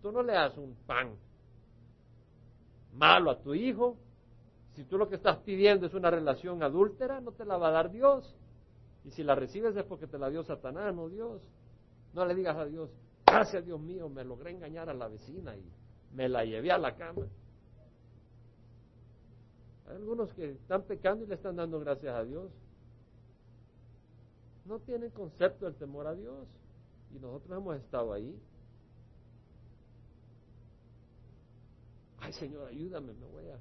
Tú no le das un pan malo a tu hijo. Si tú lo que estás pidiendo es una relación adúltera, no te la va a dar Dios. Y si la recibes es porque te la dio Satanás, no Dios. No le digas a Dios, gracias Dios mío, me logré engañar a la vecina y me la llevé a la cama. Hay algunos que están pecando y le están dando gracias a Dios. No tienen concepto del temor a Dios. Y nosotros hemos estado ahí. Ay Señor, ayúdame, me voy a...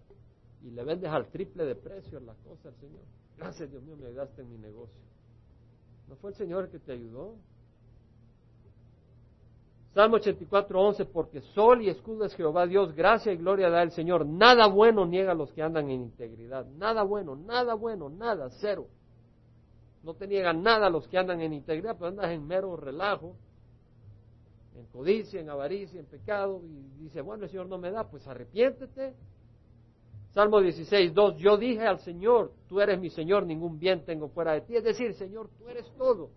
Y le vendes al triple de precio la cosa al Señor. Gracias Dios mío, me ayudaste en mi negocio. ¿No fue el Señor el que te ayudó? Salmo 84, 11, porque sol y escudo es Jehová Dios, gracia y gloria da el Señor. Nada bueno niega a los que andan en integridad. Nada bueno, nada bueno, nada, cero. No te niegan nada a los que andan en integridad, pero andas en mero relajo, en codicia, en avaricia, en pecado, y dice, bueno, el Señor no me da, pues arrepiéntete. Salmo 16, 2, yo dije al Señor, tú eres mi Señor, ningún bien tengo fuera de ti. Es decir, Señor, tú eres todo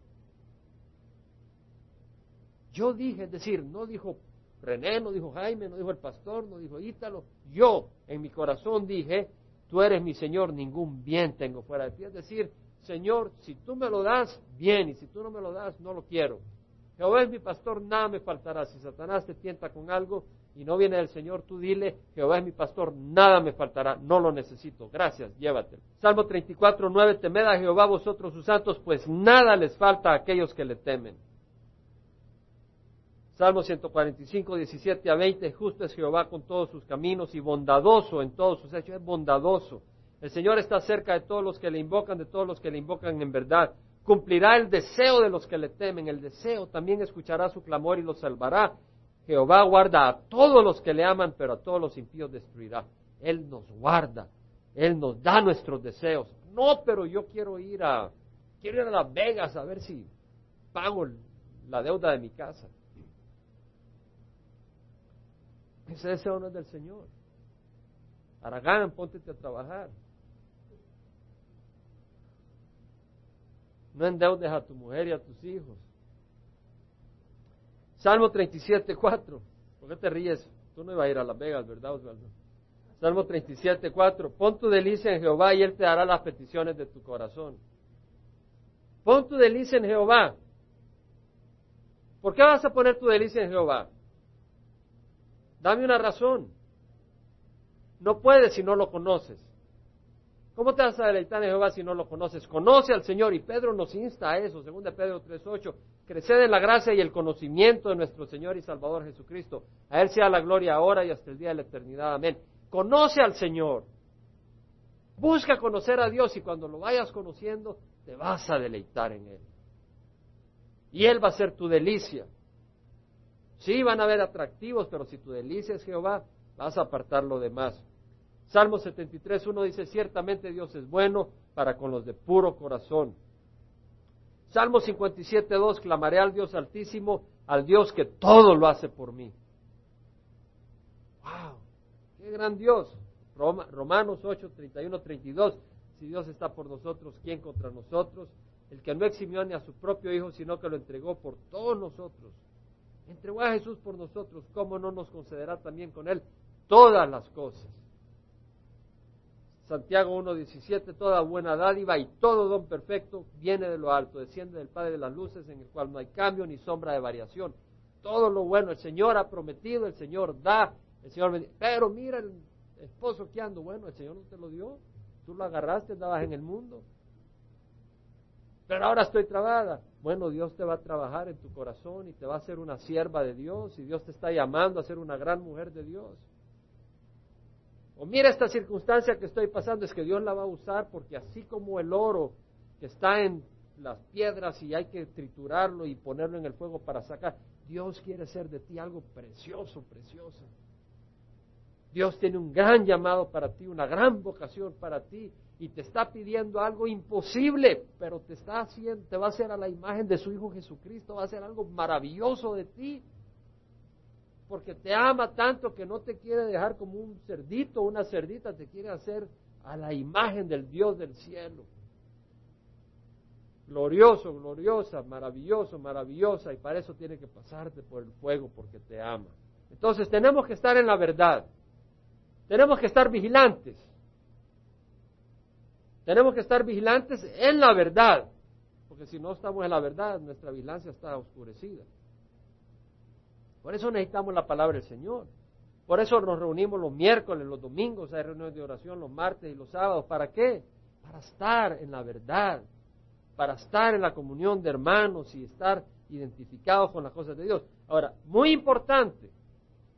yo dije, es decir, no dijo René, no dijo Jaime, no dijo el pastor, no dijo Ítalo. Yo en mi corazón dije, tú eres mi Señor, ningún bien tengo fuera de ti. Es decir, Señor, si tú me lo das, bien, y si tú no me lo das, no lo quiero. Jehová es mi pastor, nada me faltará. Si Satanás te tienta con algo y no viene del Señor, tú dile, Jehová es mi pastor, nada me faltará, no lo necesito. Gracias, llévatelo. Salmo 34, 9, temed a Jehová vosotros sus santos, pues nada les falta a aquellos que le temen. Salmo 145, 17 a 20, justo es Jehová con todos sus caminos y bondadoso en todos sus hechos, es bondadoso. El Señor está cerca de todos los que le invocan, de todos los que le invocan en verdad. Cumplirá el deseo de los que le temen, el deseo también escuchará su clamor y los salvará. Jehová guarda a todos los que le aman, pero a todos los impíos destruirá. Él nos guarda, Él nos da nuestros deseos. No, pero yo quiero ir a, quiero ir a Las Vegas a ver si pago la deuda de mi casa. Ese deseo no es del Señor. Aragán, póntete a trabajar. No endeudes a tu mujer y a tus hijos. Salmo 37, 4. ¿Por qué te ríes? Tú no ibas a ir a Las Vegas, ¿verdad, Osvaldo? Salmo 37, 4. Pon tu delicia en Jehová y Él te dará las peticiones de tu corazón. Pon tu delicia en Jehová. ¿Por qué vas a poner tu delicia en Jehová? Dame una razón. No puedes si no lo conoces. ¿Cómo te vas a deleitar en Jehová si no lo conoces? Conoce al Señor y Pedro nos insta a eso, según de Pedro 3.8. Creced en la gracia y el conocimiento de nuestro Señor y Salvador Jesucristo. A Él sea la gloria ahora y hasta el día de la eternidad. Amén. Conoce al Señor. Busca conocer a Dios y cuando lo vayas conociendo, te vas a deleitar en Él. Y Él va a ser tu delicia. Sí, van a haber atractivos, pero si tu delicia es Jehová, vas a apartar lo demás. Salmo 73, 1 dice, ciertamente Dios es bueno para con los de puro corazón. Salmo 57, 2, clamaré al Dios altísimo, al Dios que todo lo hace por mí. ¡Wow! ¡Qué gran Dios! Romanos 8, 31, 32. Si Dios está por nosotros, ¿quién contra nosotros? El que no eximió ni a su propio Hijo, sino que lo entregó por todos nosotros. Entregó a Jesús por nosotros, ¿cómo no nos concederá también con Él todas las cosas? Santiago 1.17, toda buena dádiva y todo don perfecto viene de lo alto, desciende del Padre de las Luces, en el cual no hay cambio ni sombra de variación. Todo lo bueno el Señor ha prometido, el Señor da, el Señor bendice. Pero mira el esposo que ando, bueno, el Señor no te lo dio, tú lo agarraste, andabas en el mundo. Pero ahora estoy trabada. Bueno, Dios te va a trabajar en tu corazón y te va a hacer una sierva de Dios y Dios te está llamando a ser una gran mujer de Dios. O mira esta circunstancia que estoy pasando, es que Dios la va a usar porque así como el oro que está en las piedras y hay que triturarlo y ponerlo en el fuego para sacar, Dios quiere ser de ti algo precioso, precioso. Dios tiene un gran llamado para ti, una gran vocación para ti y te está pidiendo algo imposible, pero te está haciendo, te va a hacer a la imagen de su Hijo Jesucristo, va a hacer algo maravilloso de ti porque te ama tanto que no te quiere dejar como un cerdito una cerdita, te quiere hacer a la imagen del Dios del cielo. Glorioso, gloriosa, maravilloso, maravillosa, y para eso tiene que pasarte por el fuego porque te ama. Entonces tenemos que estar en la verdad, tenemos que estar vigilantes, tenemos que estar vigilantes en la verdad, porque si no estamos en la verdad, nuestra vigilancia está oscurecida. Por eso necesitamos la palabra del Señor. Por eso nos reunimos los miércoles, los domingos, hay reuniones de oración los martes y los sábados. ¿Para qué? Para estar en la verdad, para estar en la comunión de hermanos y estar identificados con las cosas de Dios. Ahora, muy importante,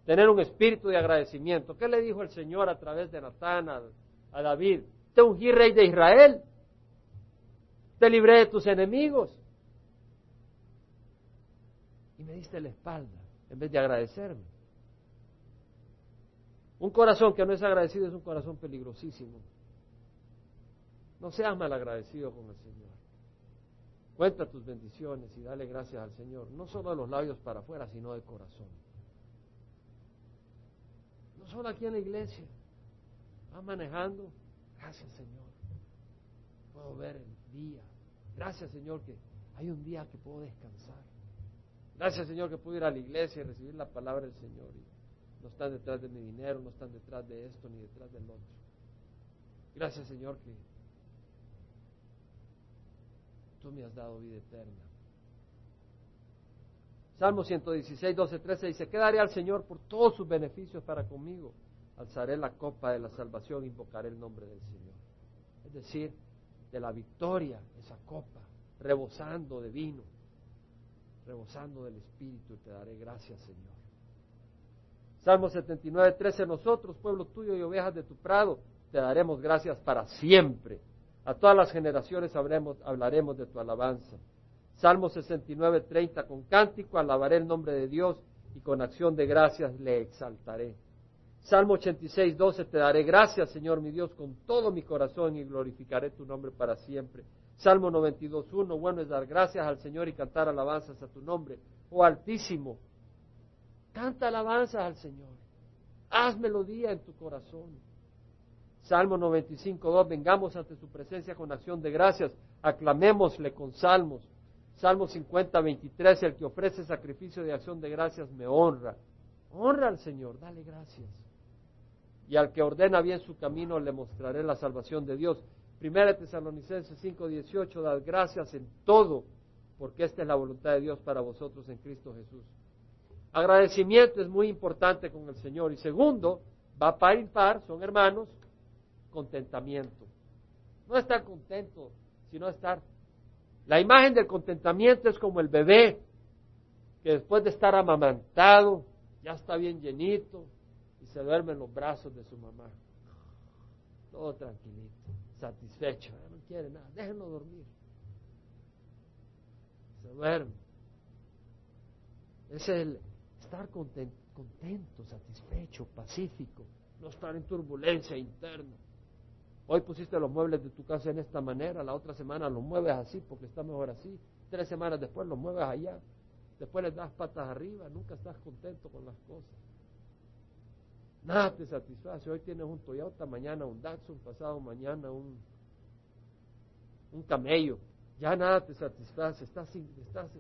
tener un espíritu de agradecimiento. ¿Qué le dijo el Señor a través de Natán a, David? Te ungí rey de Israel, te libré de tus enemigos y me diste la espalda en vez de agradecerme. Un corazón que no es agradecido es un corazón peligrosísimo. No seas mal agradecido con el Señor. Cuenta tus bendiciones y dale gracias al Señor, no solo de los labios para afuera, sino de corazón. No solo aquí en la iglesia. Vas manejando, gracias Señor. Puedo ver el día. Gracias Señor que hay un día que puedo descansar. Gracias, Señor, que pude ir a la iglesia y recibir la palabra del Señor. Y no están detrás de mi dinero, no están detrás de esto ni detrás del otro. Gracias, Señor, que tú me has dado vida eterna. Salmo 116, 12, 13 dice, quedaré al Señor por todos sus beneficios para conmigo. Alzaré la copa de la salvación, invocaré el nombre del Señor. Es decir, de la victoria, esa copa, rebosando de vino rebosando del Espíritu, te daré gracias, Señor. Salmo 79, 13, nosotros, pueblo tuyo y ovejas de tu prado, te daremos gracias para siempre. A todas las generaciones hablaremos de tu alabanza. Salmo 69, 30, con cántico alabaré el nombre de Dios y con acción de gracias le exaltaré. Salmo 86, 12, te daré gracias, Señor mi Dios, con todo mi corazón y glorificaré tu nombre para siempre. Salmo 92.1, bueno es dar gracias al Señor y cantar alabanzas a tu nombre. Oh Altísimo, canta alabanzas al Señor. Haz melodía en tu corazón. Salmo 95.2, vengamos ante su presencia con acción de gracias, aclamémosle con salmos. Salmo 50.23, el que ofrece sacrificio de acción de gracias me honra. Honra al Señor, dale gracias. y al que ordena bien su camino le mostraré la salvación de Dios. Primera Tesalonicenses 5:18, dad gracias en todo, porque esta es la voluntad de Dios para vosotros en Cristo Jesús. Agradecimiento es muy importante con el Señor. Y segundo, va par y par, son hermanos, contentamiento. No estar contento, sino estar. La imagen del contentamiento es como el bebé que después de estar amamantado, ya está bien llenito y se duerme en los brazos de su mamá. Todo tranquilito, satisfecho, no quiere nada, déjenlo dormir. Se duerme. Es el estar contento, contento, satisfecho, pacífico, no estar en turbulencia interna. Hoy pusiste los muebles de tu casa en esta manera, la otra semana los mueves así porque está mejor así, tres semanas después los mueves allá, después les das patas arriba, nunca estás contento con las cosas. Nada te satisface. Hoy tienes un Toyota, mañana un Datsun, pasado mañana un, un camello. Ya nada te satisface. Estás, estás,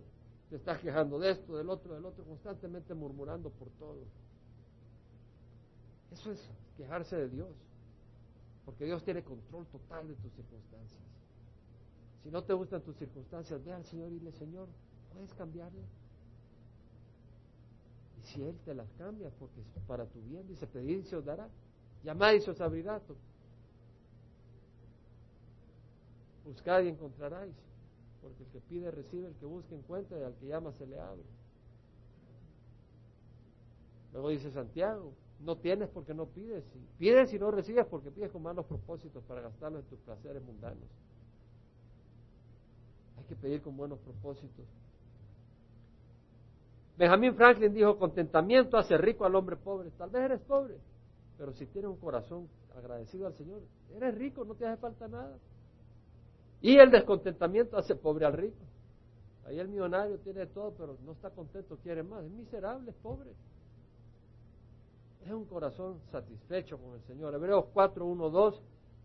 te estás quejando de esto, del otro, del otro, constantemente murmurando por todo. Eso es quejarse de Dios. Porque Dios tiene control total de tus circunstancias. Si no te gustan tus circunstancias, ve al Señor y dile, Señor, ¿puedes cambiarlas? Si Él te las cambia, porque es para tu bien, dice, pedir y se os dará. Llamad y se os abrirá. Buscad y encontraráis. Porque el que pide recibe, el que busca encuentra y al que llama se le abre. Luego dice Santiago, no tienes porque no pides. Pides y no recibes porque pides con malos propósitos para gastarlo en tus placeres mundanos. Hay que pedir con buenos propósitos. Benjamín Franklin dijo, contentamiento hace rico al hombre pobre. Tal vez eres pobre, pero si tienes un corazón agradecido al Señor, eres rico, no te hace falta nada. Y el descontentamiento hace pobre al rico. Ahí el millonario tiene todo, pero no está contento, quiere más. Es miserable, es pobre es un corazón satisfecho con el Señor. Hebreos 4, 1, 2,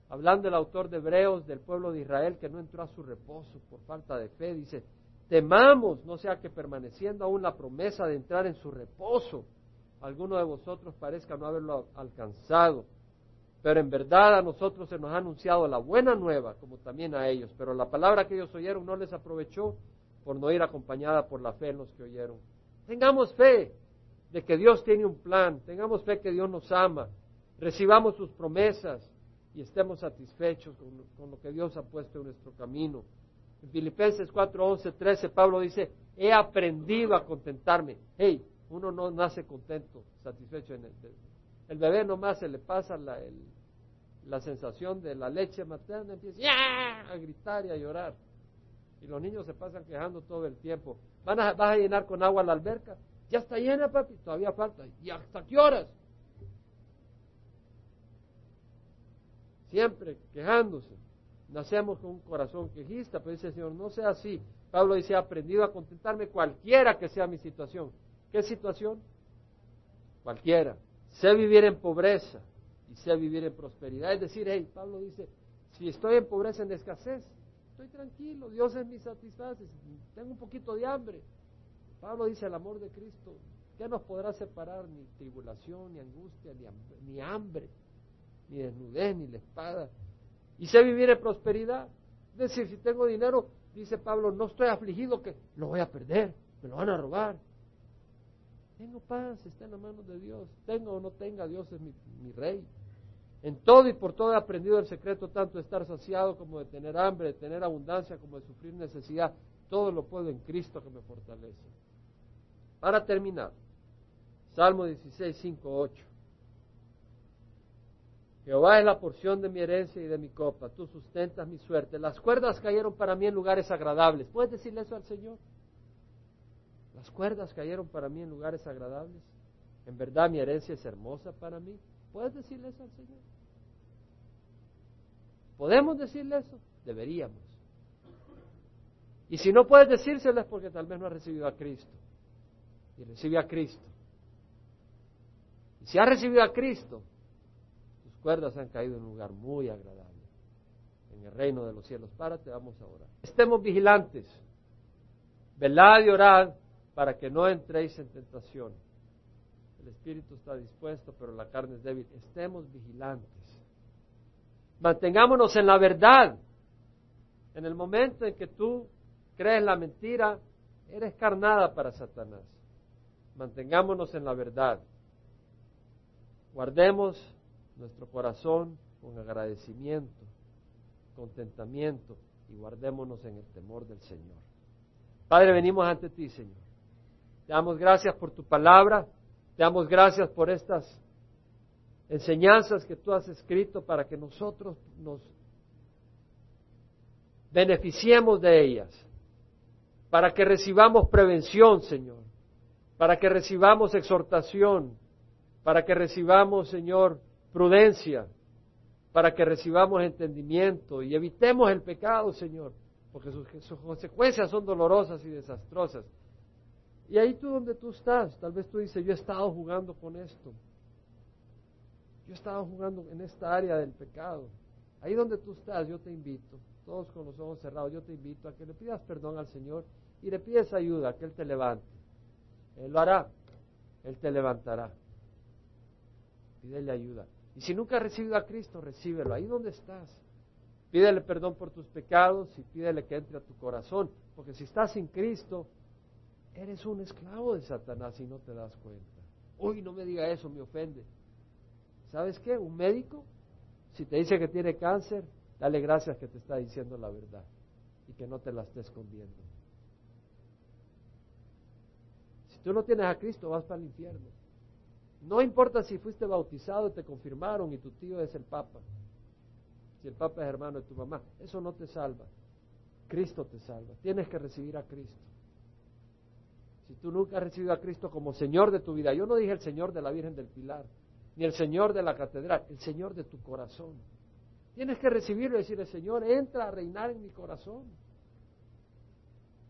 hablando el autor de Hebreos del pueblo de Israel que no entró a su reposo por falta de fe, dice, temamos, no sea que permaneciendo aún la promesa de entrar en su reposo, alguno de vosotros parezca no haberlo alcanzado. Pero en verdad a nosotros se nos ha anunciado la buena nueva, como también a ellos. Pero la palabra que ellos oyeron no les aprovechó por no ir acompañada por la fe en los que oyeron. Tengamos fe, de que Dios tiene un plan, tengamos fe que Dios nos ama, recibamos sus promesas y estemos satisfechos con, lo que Dios ha puesto en nuestro camino. En Filipenses 4, 11, 13, Pablo dice, he aprendido a contentarme. Hey, uno no nace contento, satisfecho. En el, el bebé nomás se le pasa la, la sensación de la leche materna, empieza a gritar y a llorar. Y los niños se pasan quejando todo el tiempo. ¿Van a, ¿Vas a llenar con agua la alberca? Ya está llena, papi, todavía falta. ¿Y hasta qué horas? Siempre quejándose. Nacemos con un corazón quejista, pero dice el Señor, no sea así. Pablo dice, he aprendido a contentarme cualquiera que sea mi situación. ¿Qué situación? Cualquiera. Sé vivir en pobreza y sé vivir en prosperidad. Es decir, hey, Pablo dice, si estoy en pobreza, en escasez, estoy tranquilo, Dios es mi satisfacción, tengo un poquito de hambre, Pablo dice el amor de Cristo, ¿qué nos podrá separar? Ni tribulación, ni angustia, ni hambre, ni, desnudez, ni la espada. Y sé vivir en prosperidad. Es decir, si tengo dinero, dice Pablo, no estoy afligido que lo voy a perder, me lo van a robar. Tengo paz, está en la mano de Dios. Tenga o no tenga, Dios es mi, mi rey. En todo y por todo he aprendido el secreto tanto de estar saciado como de tener hambre, de tener abundancia como de sufrir necesidad. Todo lo puedo en Cristo que me fortalece. Para terminar, Salmo 16, 5, 8. Jehová es la porción de mi herencia y de mi copa, tú sustentas mi suerte. Las cuerdas cayeron para mí en lugares agradables. ¿Puedes decirle eso al Señor? Las cuerdas cayeron para mí en lugares agradables. En verdad mi herencia es hermosa para mí. ¿Puedes decirle eso al Señor? ¿Podemos decirle eso? Deberíamos. Y si no puedes decírselo es porque tal vez no has recibido a Cristo y recibe a Cristo. Y si ha recibido a Cristo, cuerdas han caído en un lugar muy agradable, en el reino de los cielos. Párate, vamos a orar. Estemos vigilantes, velad y orad para que no entréis en tentación. El espíritu está dispuesto, pero la carne es débil. Estemos vigilantes. Mantengámonos en la verdad. En el momento en que tú crees la mentira, eres carnada para Satanás. Mantengámonos en la verdad. Guardemos nuestro corazón con agradecimiento, contentamiento y guardémonos en el temor del Señor. Padre, venimos ante ti, Señor. Te damos gracias por tu palabra, te damos gracias por estas enseñanzas que tú has escrito para que nosotros nos beneficiemos de ellas, para que recibamos prevención, Señor, para que recibamos exhortación, para que recibamos, Señor, prudencia, para que recibamos entendimiento y evitemos el pecado, Señor, porque sus, consecuencias son dolorosas y desastrosas. Y ahí tú donde tú estás, tal vez tú dices, yo he estado jugando con esto. Yo he estado jugando en esta área del pecado. Ahí donde tú estás, yo te invito, todos con los ojos cerrados, yo te invito a que le pidas perdón al Señor y le pides ayuda, que Él te levante. Él lo hará, Él te levantará. Pídele ayuda. Y si nunca has recibido a Cristo, recíbelo. Ahí donde estás. Pídele perdón por tus pecados y pídele que entre a tu corazón. Porque si estás sin Cristo, eres un esclavo de Satanás y no te das cuenta. Uy, no me diga eso, me ofende. ¿Sabes qué? Un médico, si te dice que tiene cáncer, dale gracias que te está diciendo la verdad y que no te la esté escondiendo. Si tú no tienes a Cristo, vas para el infierno. No importa si fuiste bautizado y te confirmaron y tu tío es el Papa. Si el Papa es hermano de tu mamá, eso no te salva. Cristo te salva. Tienes que recibir a Cristo. Si tú nunca has recibido a Cristo como Señor de tu vida, yo no dije el Señor de la Virgen del Pilar, ni el Señor de la catedral, el Señor de tu corazón. Tienes que recibirlo y decirle, Señor, entra a reinar en mi corazón.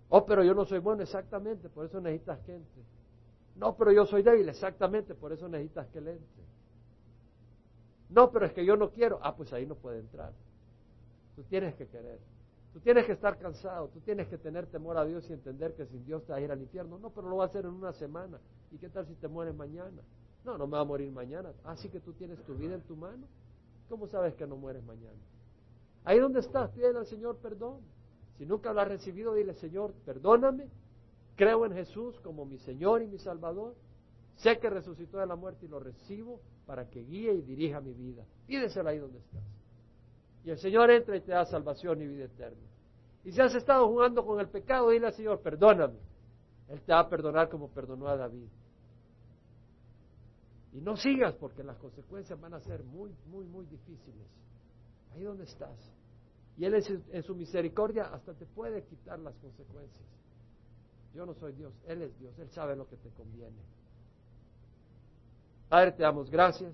Oh, pero yo no soy bueno, exactamente, por eso necesitas gente. No, pero yo soy débil, exactamente, por eso necesitas que le entre. No, pero es que yo no quiero. Ah, pues ahí no puede entrar. Tú tienes que querer. Tú tienes que estar cansado, tú tienes que tener temor a Dios y entender que sin Dios te vas a ir al infierno. No, pero lo va a hacer en una semana. ¿Y qué tal si te mueres mañana? No, no me va a morir mañana. Así que tú tienes tu vida en tu mano. ¿Cómo sabes que no mueres mañana? Ahí donde estás, pídele al Señor perdón. Si nunca lo has recibido, dile, Señor, perdóname Creo en Jesús como mi Señor y mi Salvador. Sé que resucitó de la muerte y lo recibo para que guíe y dirija mi vida. Pídeselo ahí donde estás. Y el Señor entra y te da salvación y vida eterna. Y si has estado jugando con el pecado, dile al Señor, perdóname. Él te va a perdonar como perdonó a David. Y no sigas porque las consecuencias van a ser muy, muy, muy difíciles. Ahí donde estás. Y Él en su misericordia hasta te puede quitar las consecuencias. Yo no soy Dios, Él es Dios, Él sabe lo que te conviene. Padre, te damos gracias.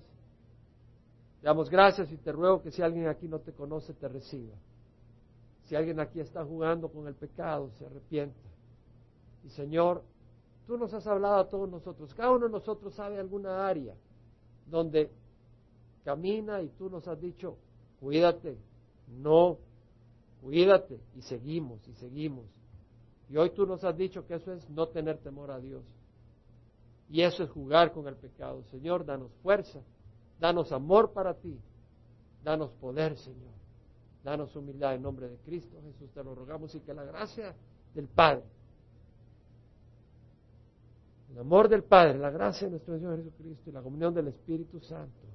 Te damos gracias y te ruego que si alguien aquí no te conoce, te reciba. Si alguien aquí está jugando con el pecado, se arrepienta. Y Señor, tú nos has hablado a todos nosotros. Cada uno de nosotros sabe alguna área donde camina y tú nos has dicho, cuídate, no, cuídate. Y seguimos y seguimos. Y hoy tú nos has dicho que eso es no tener temor a Dios. Y eso es jugar con el pecado. Señor, danos fuerza, danos amor para ti, danos poder, Señor. Danos humildad en nombre de Cristo Jesús, te lo rogamos y que la gracia del Padre, el amor del Padre, la gracia de nuestro Señor Jesucristo y la comunión del Espíritu Santo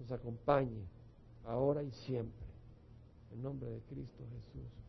nos acompañe ahora y siempre. En nombre de Cristo Jesús.